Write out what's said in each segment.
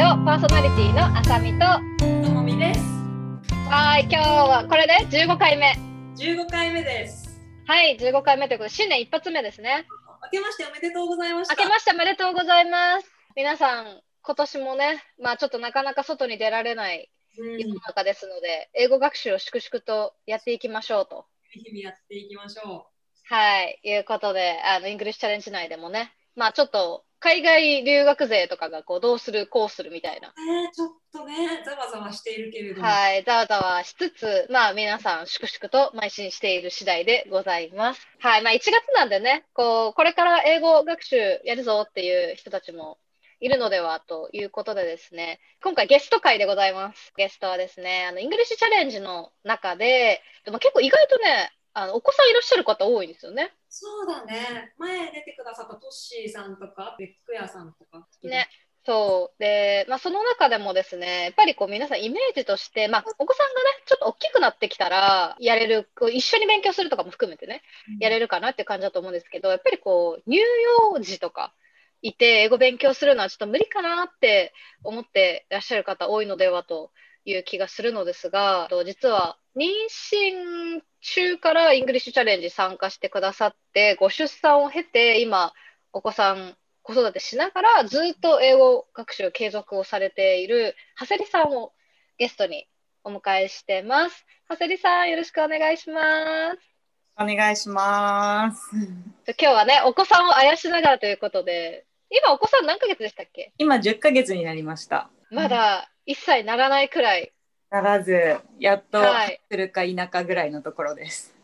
オパーソナリティのあさみと。ともみです。はい今日はこれで15回目。15回目です。はい15回目ということで新年一発目ですね。明けましておめでとうございました。明けましておめでとうございます。皆さん今年もねまあちょっとなかなか外に出られないうん。世の中ですので、英語学習を粛々とやっていきましょうと。日々やっていきましょはいいうことであの English Challenge 内でもねまあちょっと海外留学生とかがこうどうするこうするみたいなう。ねちょっとね、ざわざわしているけれども。はい、ざわざわしつつ、まあ皆さん粛々と邁進している次第でございます。はい、まあ1月なんでね、こう、これから英語学習やるぞっていう人たちもいるのではということでですね、今回ゲスト会でございます。ゲストはですね、あの、 English Challenge の中で、でも結構意外とね、あのお子さんいらっしゃる方多いんですよね。そうだね。前出てくださったトッシーさんとか、ベックヤさんとか。ね。そう。で、まあ、その中でもですね、やっぱりこう皆さんイメージとして、まあ、お子さんがね、ちょっと大きくなってきたら、やれる、こう一緒に勉強するとかも含めてね、やれるかなって感じだと思うんですけど、やっぱりこう、乳幼児とかいて、英語勉強するのはちょっと無理かなって思っていらっしゃる方多いのではという気がするのですが、と実は妊娠中から English Challenge 参加してくださって、ご出産を経て、今、お子さん子育てしながらずっと英語学習を継続をされている長谷里さんをゲストにお迎えしてます。長谷里さん、よろしくお願いします。お願いします。今日はね、お子さんをあやしながらということで、今お子さん何ヶ月でしたっけ？今10ヶ月になりました。まだ1歳ならないくらい。ならず、やっとはいするか否かぐらいのところです。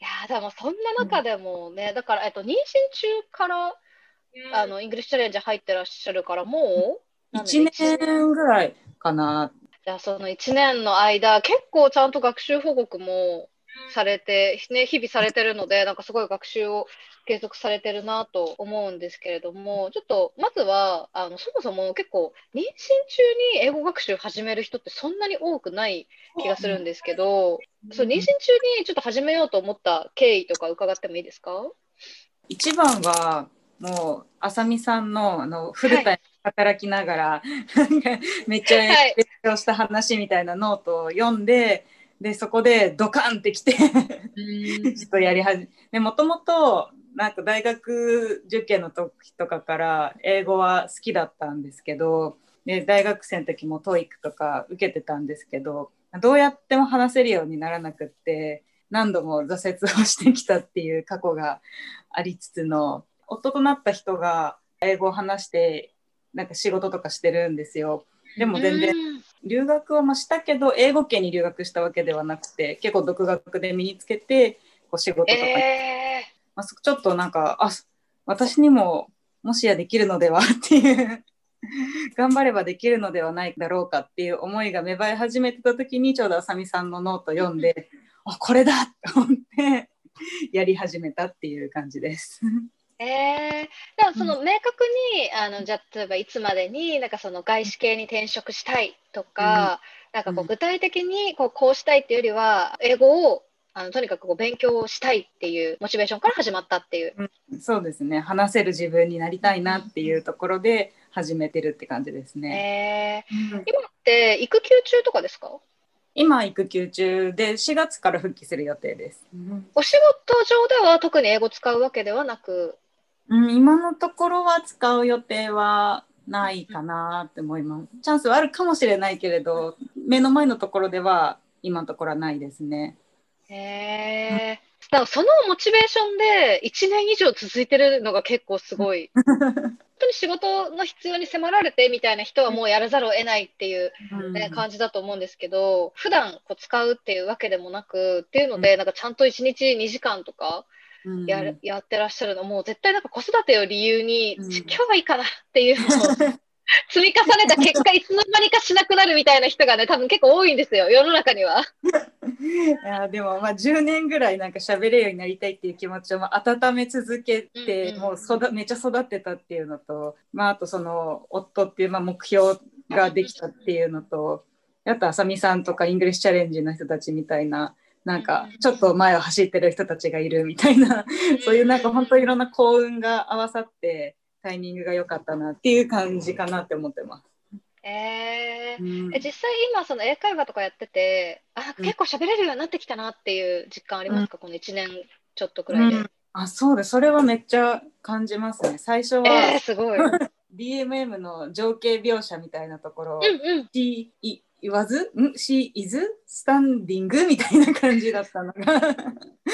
いやーでもそんな中でもね、だから、えっと、妊娠中からうんあの English Challenge 入ってらっしゃるから、もう何1年年ぐらいかな。じゃあその1年の間、結構ちゃんと学習報告もされて、ね、日々されてるので、なんかすごい学習を継続されてるなと思うんですけれども、ちょっとまずは、あのそもそも結構、妊娠中に英語学習始める人ってそんなに多くない気がするんですけど、そう妊娠中にちょっと始めようと思った経緯とか伺ってもいいですか？一番は、もう、あさみさんのあのフルタイム働きながら、なんかめっちゃはい勉強した話みたいなノートを読んで、で、そこでドカンってきて、ちょっとやり始め、もともと、なんか大学受験の時とかから英語は好きだったんですけど、で大学生の時も TOEIC とか受けてたんですけど、どうやっても話せるようにならなくって、何度も挫折をしてきたっていう過去がありつつの、夫となった人が英語を話して、なんか仕事とかしてるんですよ。でも全然うん留学はまあしたけど英語圏に留学したわけではなくて結構独学で身につけてこう仕事とか、えまあ、そちょっとなんかあ私にももしやできるのではっていう 頑張ればできるのではないだろうかっていう思いが芽生え始めてた時にちょうどあさみさんのノート読んであこれだと思ってやり始めたっていう感じです。ー、えー、でもその明確に、あのじゃあ例えばいつまでになんかその外資系に転職したいとか、なんかこううん具体的にこうこうしたいっていうよりは英語をあのとにかくこう勉強をしたいっていうモチベーションから始まったっていう。そうですね話せる自分になりたいなっていうところで始めてるって感じですね。えー、うん今って育休中とかですか？今育休中で4月から復帰する予定です。お仕事上では特に英語使うわけではなく、うん、今のところは使う予定はないかなって思います。チャンスはあるかもしれないけれど、目の前のところでは今のところはないですね。へえ。だからそのモチベーションで1年以上続いてるのが結構すごい。本当に仕事の必要に迫られてみたいな人はもうやらざるを得ないっていう、ね感じだと思うんですけど、普段こう使うっていうわけでもなくっていうので、なんかちゃんと1日2時間とかうんやる、やってらっしゃるのもう絶対なんか子育てを理由に、うん今日はいいかなっていうのを積み重ねた結果いつの間にかしなくなるみたいな人がね多分結構多いんですよ世の中には。いやでもまあ10年ぐらいなんか喋れるようになりたいっていう気持ちをまあ温め続けて、うんうんもう育めっちゃ育ってたっていうのと、まあ、あとその夫っていうまあ目標ができたっていうのとあとあさみさんとか English Challenge の人たちみたいななんかちょっと前を走ってる人たちがいるみたいなそういうなんか本当いろんな幸運が合わさってタイミングが良かったなっていう感じかなって思ってます。えー。うん。え実際今その英会話とかやっててあうん。結構喋れるようになってきたなっていう実感ありますか、この1年ちょっとくらいで、うん。あそうです。それはめっちゃ感じますね。最初は、えー、すごい。うん DMM の情景描写みたいなところ、うん。she い言わず、ん？She is standing みたいな感じだったのが。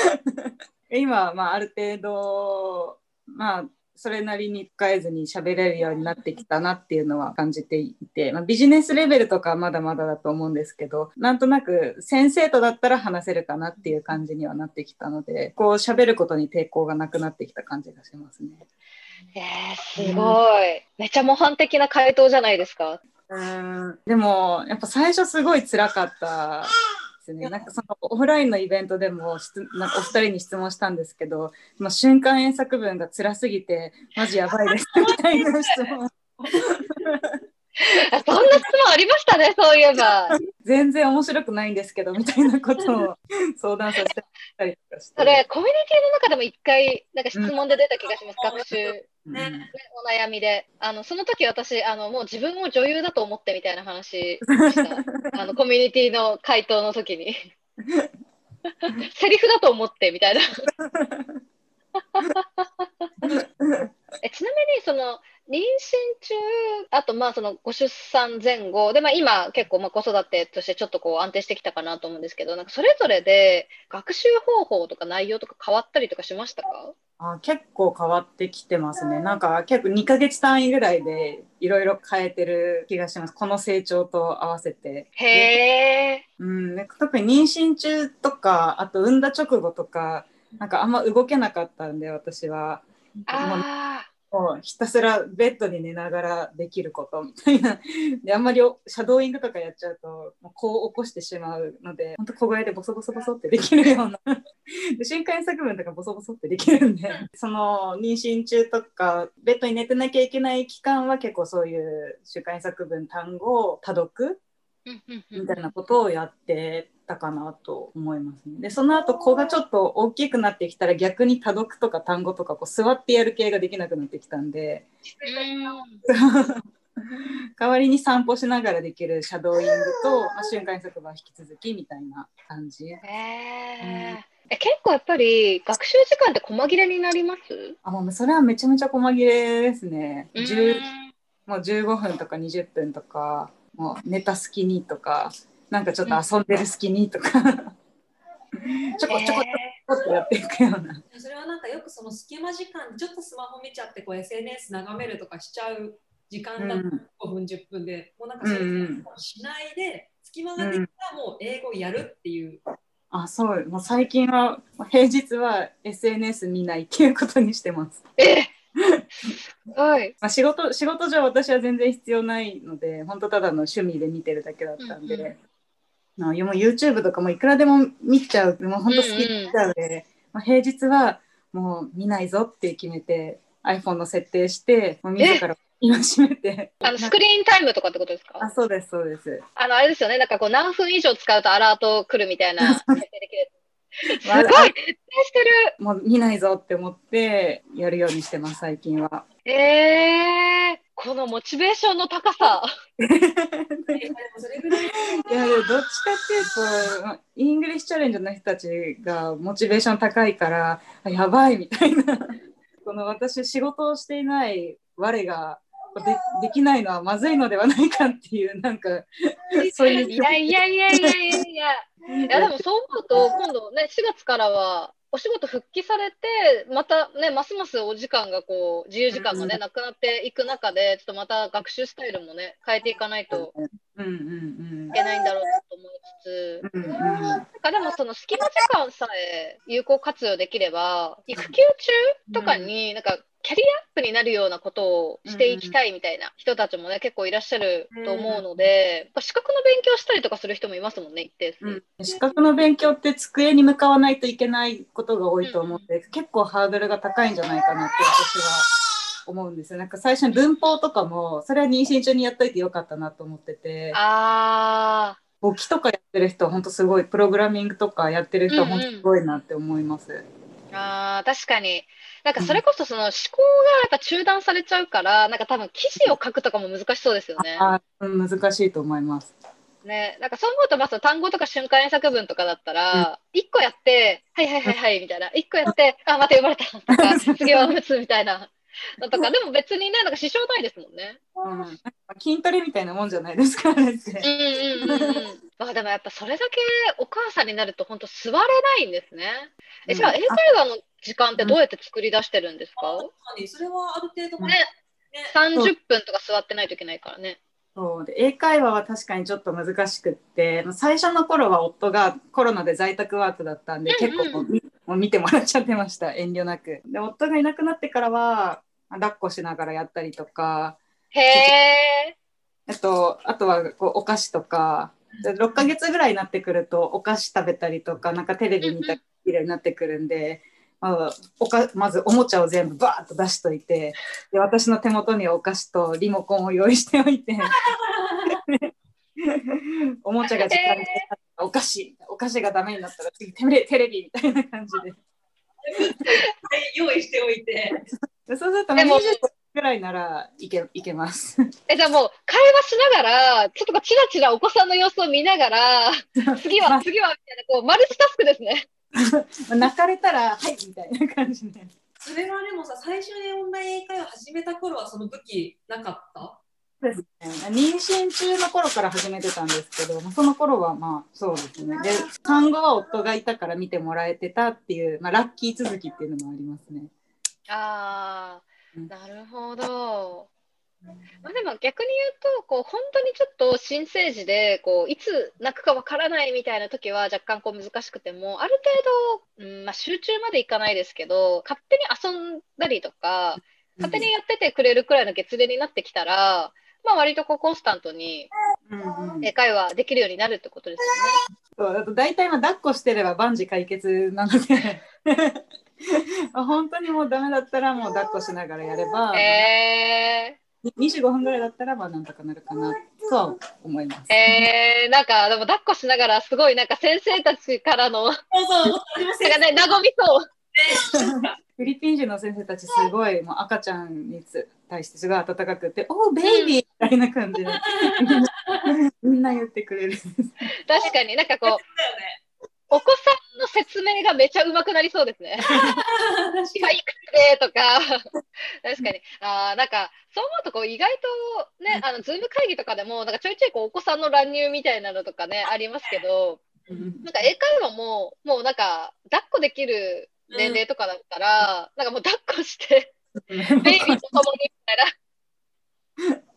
今はまあある程度まあそれなりに使えずに喋れるようになってきたなっていうのは感じていて、まあ、ビジネスレベルとかはまだまだだと思うんですけどなんとなく先生とだったら話せるかなっていう感じにはなってきたのでこう喋ることに抵抗がなくなってきた感じがしますね。えー、すごい。めちゃ模範的な回答じゃないですか。うんでもやっぱ最初すごい辛かったですね。なんかそのオフラインのイベントでも質なんかお二人に質問したんですけど、まあ、瞬間演作文が辛すぎてマジやばいですみたいな質問。あ そんな質問ありましたね、そういえば。全然面白くないんですけどみたいなことを 相談させてたりとかして。それ、コミュニティの中でも一回、なんか質問で出た気がします、学習。うん。ね。お悩みで。あのその時私あのもう自分を女優だと思ってみたいな話した。あのコミュニティの回答の時に。セリフだと思ってみたいな。えちなみにその妊娠中あとまあそのご出産前後で、まあ、今結構まあ子育てとしてちょっとこう安定してきたかなと思うんですけどなんかそれぞれで学習方法とか内容とか変わったりとかしましたか？あ結構変わってきてますね。なんか結構2ヶ月単位ぐらいでいろいろ変えてる気がします。この成長と合わせて。へえうん、で特に妊娠中とかあと産んだ直後とかなんかあんま動けなかったんで私はあもうひたすらベッドに寝ながらできることみたいな。であんまりおシャドーイングとかやっちゃうともうこう起こしてしまうので本当小声でボソボソボソってできるような。で瞬間作文とかボソボソってできるんで。その妊娠中とかベッドに寝てなきゃいけない期間は結構そういう瞬間作文単語を多読みたいなことをやってたかなと思いますね。でその後子がちょっと大きくなってきたら逆に多読とか単語とかこう座ってやる系ができなくなってきたんで。代わりに散歩しながらできるシャドーイングと、まあ、瞬間速度は引き続きみたいな感じ。へー。え結構やっぱり学習時間って細切れになります？あもうそれはめちゃめちゃ細切れですね。うん。10もう15分とか20分とかもう寝た隙にとかなんかちょっと遊んでる隙にとか。ちょこちょこちょこっとやっていくような。それはなんかよくその隙間時間ちょっとスマホ見ちゃってこう SNS 眺めるとかしちゃう時間だとうん。5分10分で。もうなんかそういうしないで隙間ができたらもう英語をやるっていう、あそう。もう最近は平日は SNS 見ないっていうことにしてます。えすごい。まあ、仕事仕事上私は全然必要ないので本当ただの趣味で見てるだけだったんで、うんうんまあもう YouTube とかもいくらでも見ちゃうもう本当好きになっちゃうので、まあ、平日はもう見ないぞって決めて iPhone の設定してもう自ら今閉めて あのスクリーンタイムとかってことですか？あそうですそうです。あの、あれですよね。なんかこう何分以上使うとアラート来るみたいな設定できる。すごいまあ徹底してる。もう見ないぞって思ってやるようにしてます最近は。えー、このモチベーションの高さ。い いやでもどっちかっていうとまあ English Challenge の人たちがモチベーション高いからあやばいみたいなこの私仕事をしていない我がでできないのはまずいのではないかっていうなんかそういういやいやいやいやいやいや。いやでもそう思うと今度ね4月からはお仕事復帰されてまたねますますお時間がこう自由時間もね、うんなくなっていく中でちょっとまた学習スタイルもね変えていかないといけないんだろうなと思いつつ。うんなんかでもその隙間時間さえ有効活用できれば育休中とかになんかキャリアアップになるようなことをしていきたいみたいな人たちもね結構いらっしゃると思うので、やっぱ資格の勉強したりとかする人もいますもんね一定数。うん。資格の勉強って机に向かわないといけないことが多いと思って、結構ハードルが高いんじゃないかなって私は思うんですよ。なんか最初に文法とかもそれは妊娠中にやっといてよかったなと思ってて。あ簿記とかやってる人は本当すごい。プログラミングとかやってる人は本当すごいなって思います。ーあー確かになんかそれこそその思考がやっぱ中断されちゃうから、なんか多分記事を書くとかも難しそうですよね。あうん難しいと思います。ね、なんかそう思うと、まず単語とか瞬間英作文とかだったら、一個やって、はいはいはいはいみたいな、一個やって、あ、また呼ばれたとか、次は打つみたいなのとか、でも別にね、なんか支障ないですもんね。うん、筋トレみたいなもんじゃないですか、あれって。うんうんうんうん。まあでもやっぱそれだけお母さんになると本当座れないんですね。え、じゃあうん英会話の時間ってどうやって作り出してるんですか、確かに。それはある程度ね、30分とか座ってないといけないからね。そう。で英会話は確かにちょっと難しくって最初の頃は夫がコロナで在宅ワークだったんで、うんうん結構もう見てもらっちゃってました。遠慮なく。で夫がいなくなってからは抱っこしながらやったりとかへえ。あとあとはこうお菓子とかで6ヶ月ぐらいになってくるとお菓子食べたりとかなんかテレビ見たりになってくるんで、まあ、おかまずおもちゃを全部バーッと出しといてで私の手元にはお菓子とリモコンを用意しておいて おもちゃが時間にお菓子お菓子がダメになったら次テレテレビみたいな感じで用意しておいて。でそうするとでも20ぐらいならいけいけます。え、じゃあもう会話しながら、ちょっとこうチラチラお子さんの様子を見ながら、次は、次は、みたいな、こう、マルチタスクですね。泣かれたらはいみたいな感じで。それはでもさ、最初にオンライン英会話始めた頃はその武器なかった？そうですね、妊娠中の頃から始めてたんですけど、まあその頃はまあそうですね。で、産後は夫がいたから見てもらえてたっていう、まあ、ラッキー続きっていうのもありますね。あうんあ、なるほど。まあ、でも逆に言うと、こう、本当にちょっと新生児で、こう、いつ泣くかわからないみたいな時は若干こう難しくても、ある程度、うん、まあ集中までいかないですけど、勝手に遊んだりとか、勝手にやっててくれるくらいの月齢になってきたら、まあ割とこうコンスタントにうんうん。英会話できるようになるってことですそう大体まあ抱っこしてれば万事解決なので。まあ本当にもうダメだったらもう抱っこしながらやれば、よね。え25分ぐらいだったらまあなんとかなるかなとは思います。ー、えー、なんかでも抱っこしながらすごいなんか先生たちからの、そうそう、私も先かね、和みそう。フィリピン人の先生たちすごいもう赤ちゃんにつ対してすごい温かくて「おーベイビー!」みたいな感じでみんな言ってくれる。確かになんかこう。お子さんの説明がめちゃ上手くなりそうですね。今いくつでとか、確かに。あーなんか、そう思うとこう意外とね、あの、ズーム会議とかでも、なんかちょいちょいこうお子さんの乱入みたいなのとかね、ありますけど、うんなんか英会話も、もうなんか、抱っこできる年齢とかだったら、なんかもう抱っこして、ベイビーと共にみたいな。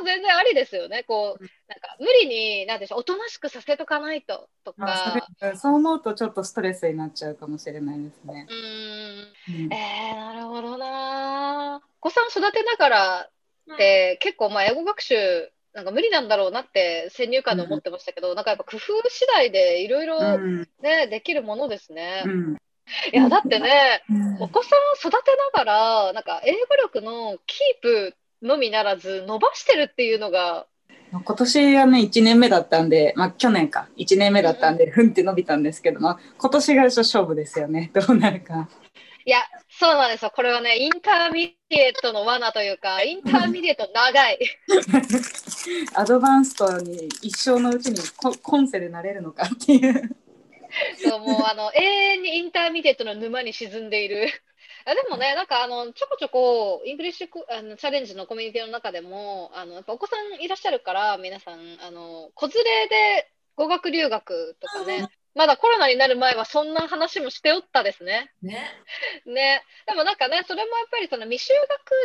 の全然ありですよね。こう、なんか無理に、なんでしょう、おとなしくさせとかないとか。あそう思うとちょっとストレスになっちゃうかもしれないですね。うーん。うんえー、なるほどな。お子さん育てながらって、結構まあ英語学習なんか無理なんだろうなって先入観で思ってましたけど、なんかやっぱ工夫次第でいろいろうんね、できるものですね。うんいや、だってね、うんお子さんを育てながら、なんか英語力のキープのみならず伸ばしてるっていうのが、今年はね1年目だったんで、まあ、去年か1年目だったんでふんって伸びたんですけど、まあ、今年が勝負ですよねどうなるか。いや、そうなんですよ。これはね、 intermediate の罠というか、 intermediate 長い。advanced に一生のうちにここ今世でなれるのかっていう。そうもうあの永遠に intermediate の沼に沈んでいる。あでもね、なんかあのちょこちょこ English コあの Challenge のコミュニティの中でもあのやっぱお子さんいらっしゃるから皆さんあの子連れで語学留学とかね、まだコロナになる前はそんな話もしておったですね。ね。ね、でもなんかね、それもやっぱりその未就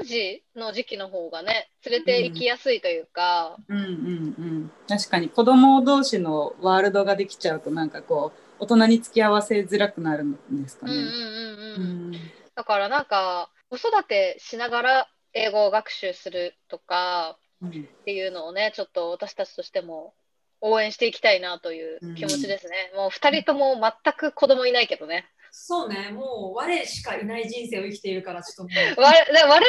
学児の時期の方がね、連れて行きやすいというか、うんうんうん、確かに子供同士のワールドができちゃうとなんかこう大人に付き合わせづらくなるんですかね。うんうんうんうん。うんだからなんか子育てしながら英語を学習するとかうんっていうのをねちょっと私たちとしても応援していきたいなという気持ちですね、もう2人とも全く子供いないけどね。そうね、もう我しかいない人生を生きているから、ちょっともう。我々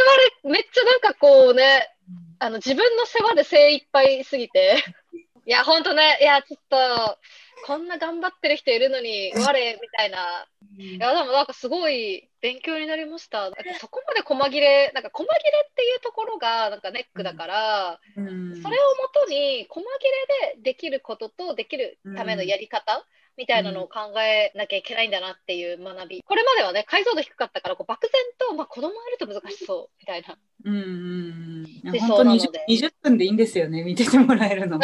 めっちゃなんかこうねあの自分の世話で精一杯すぎて。いやほんとね。いやちょっとこんな頑張ってる人いるのに我みたいな。いやでもなんかすごい勉強になりました。そこまで細切れ、なんか細切れっていうところがなんかネックだから、うんそれをもとに細切れでできることとできるためのやり方、みたいなのを考えなきゃいけないんだなっていう学び。これまではね、解像度低かったから、こう漠然と、まあ、子供いると難しそうみたいな。うんうんうん本当にそうなので 20, 20分でいいんですよね見ててもらえるの。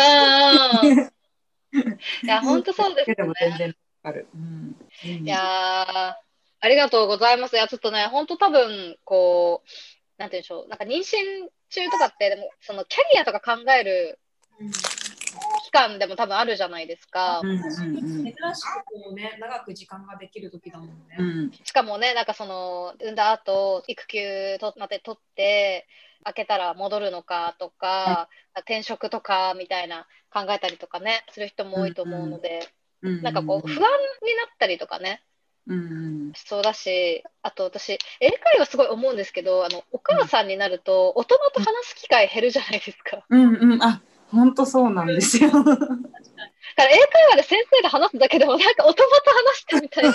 うん。いや、本当そうですね。も全然ある。うんうんいやー、ありがとうございます。いや、ちょっとね、本当多分、こう、なんて言うんでしょう、なんか妊娠中とかって、でも、そのキャリアとか考える期間でも多分あるじゃないですか。うんうんうん珍しくこうね、長く時間ができる時だもんね。うんしかもね、なんかその、産んだ後、育休とまで取って、開けたら戻るのかとか、転職とかみたいな考えたりとかね、する人も多いと思うので、うんなんかこう、不安になったりとかね、うんそうだし、あと私、英会話すごい思うんですけど、あの、お母さんになると、大人と話す機会減るじゃないですか。うんうんあ本当そうなんですよ。だから英会話で先生が話すだけでも、なんか大人と話してみたいな。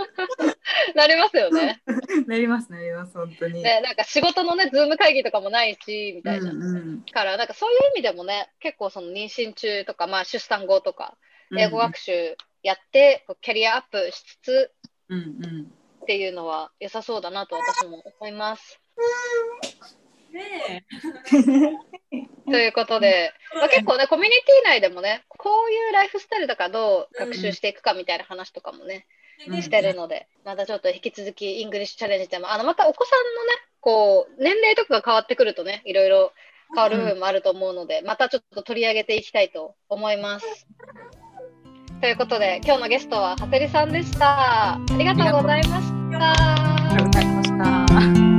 なりますよね。なりますなります本当に。ね、なんか仕事のね、ズーム会議とかもないし、みたいな。うんうんだから、なんかそういう意味でもね、結構その妊娠中とか、まあ出産後とか、英語学習やって、こうキャリアアップしつつうんうんっていうのは良さそうだなと私も思います。ね ということで、まあ、結構ね、コミュニティ内でもね、こういうライフスタイルとかどう学習していくかみたいな話とかもね、うんしてるので、またちょっと引き続き English Challenge でも、あのまたお子さんのね、こう、年齢とかが変わってくるとね、いろいろ変わる部分もあると思うので、またちょっと取り上げていきたいと思います。ということで、今日のゲストは、はてりさんでした。ありがとうございました。ありがとうございました。